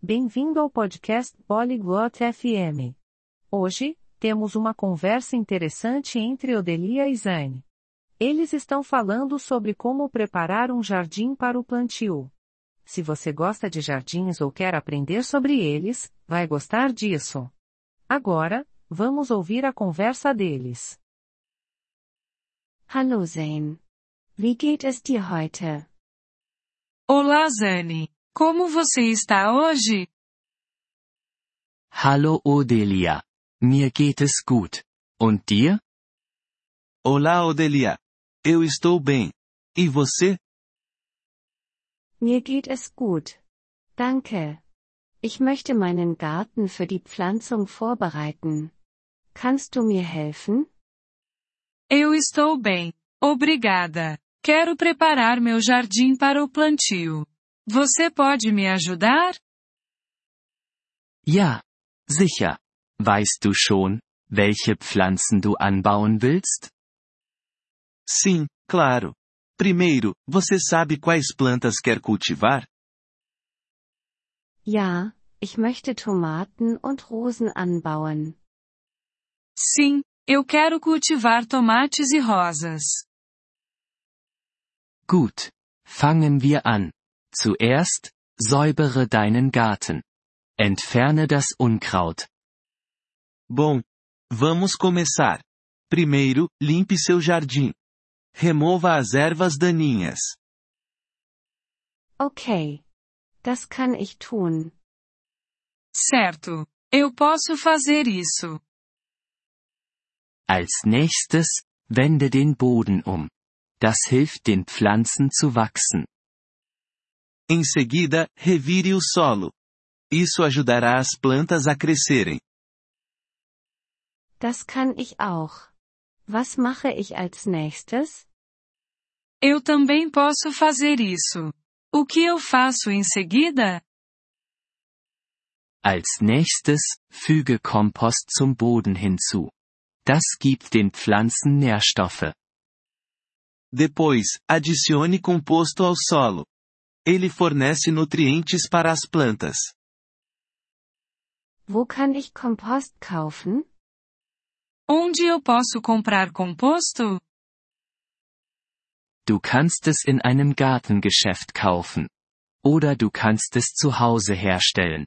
Bem-vindo ao podcast Polyglot FM. Hoje, temos uma conversa interessante entre Odelia e Zane. Eles estão falando sobre como preparar um jardim para o plantio. Se você gosta de jardins ou quer aprender sobre eles, vai gostar disso. Agora, vamos ouvir a conversa deles. Hallo Zane. Wie geht es dir heute? Olá Zane. Como você está hoje? Hallo Odelia. Mir geht es gut. Und dir? Olá Odelia. Eu estou bem. E você? Mir geht es gut. Danke. Ich möchte meinen Garten für die Pflanzung vorbereiten. Kannst du mir helfen? Eu estou bem. Obrigada. Quero preparar meu jardim para o plantio. Você pode me ajudar? Ja. Sicher. Weißt du schon, welche Pflanzen du anbauen willst? Sim, claro. Primeiro, você sabe quais plantas quer cultivar? Ja, ich möchte Tomaten und Rosen anbauen. Sim, eu quero cultivar tomates e rosas. Gut. Fangen wir an. Zuerst, säubere deinen Garten. Entferne das Unkraut. Bom, vamos começar. Primeiro, limpe seu jardim. Remova as ervas daninhas. Okay. Das kann ich tun. Certo. Eu posso fazer isso. Als nächstes, wende den Boden um. Das hilft den Pflanzen zu wachsen. Em seguida, revire o solo. Isso ajudará as plantas a crescerem. Das kann ich auch. Was mache ich als nächstes? Eu também posso fazer isso. O que eu faço em seguida? Als nächstes, füge Kompost zum Boden hinzu. Das gibt den Pflanzen Nährstoffe. Depois, adicione composto ao solo. Ele fornece nutrientes para as plantas. Wo kann ich Kompost kaufen? Onde eu posso comprar composto? Du kannst es in einem Gartengeschäft kaufen. Oder du kannst es zu Hause herstellen.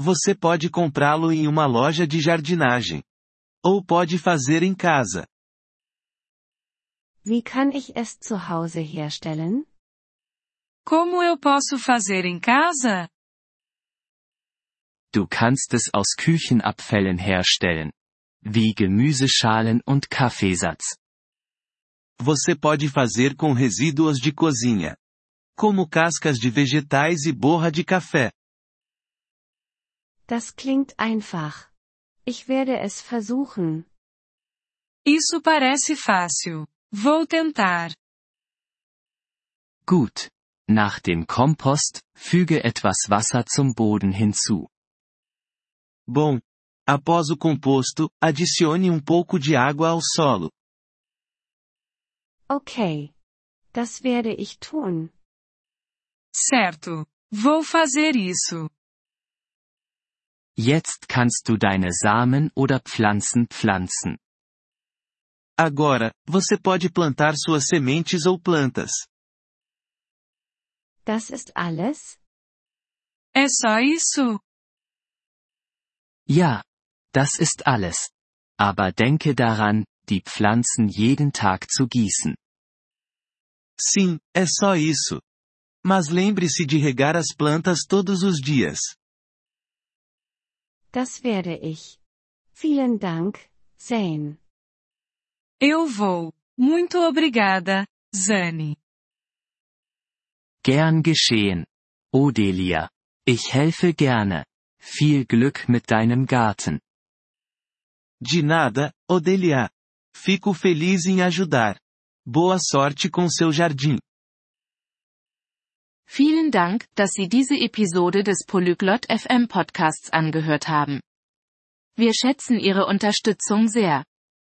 Você pode comprá-lo em uma loja de jardinagem. Ou pode fazer em casa. Wie kann ich es zu Hause herstellen? Como eu posso fazer em casa? Du kannst es aus Küchenabfällen herstellen. Wie Gemüseschalen und Kaffeesatz. Você pode fazer com resíduos de cozinha. Como cascas de vegetais e borra de café. Das klingt einfach. Ich werde es versuchen. Isso parece fácil. Vou tentar. Gut. Nach dem Kompost, füge etwas Wasser zum Boden hinzu. Bom. Após o composto, adicione um pouco de água ao solo. Okay. Das werde ich tun. Certo. Vou fazer isso. Jetzt kannst du deine Samen oder Pflanzen pflanzen. Agora, você pode plantar suas sementes ou plantas. Das ist alles? É só isso? Ja. Das ist alles. Aber denke daran, die Pflanzen jeden Tag zu gießen. Sim, é só isso. Mas lembre-se de regar as plantas todos os dias. Das werde ich. Vielen Dank, Zane. Eu vou. Muito obrigada, Zane. Gern geschehen. Odelia. Ich helfe gerne. Viel Glück mit deinem Garten. De nada, Odelia. Fico feliz em ajudar. Boa sorte com seu jardim. Vielen Dank, dass Sie diese Episode des Polyglot FM Podcasts angehört haben. Wir schätzen Ihre Unterstützung sehr.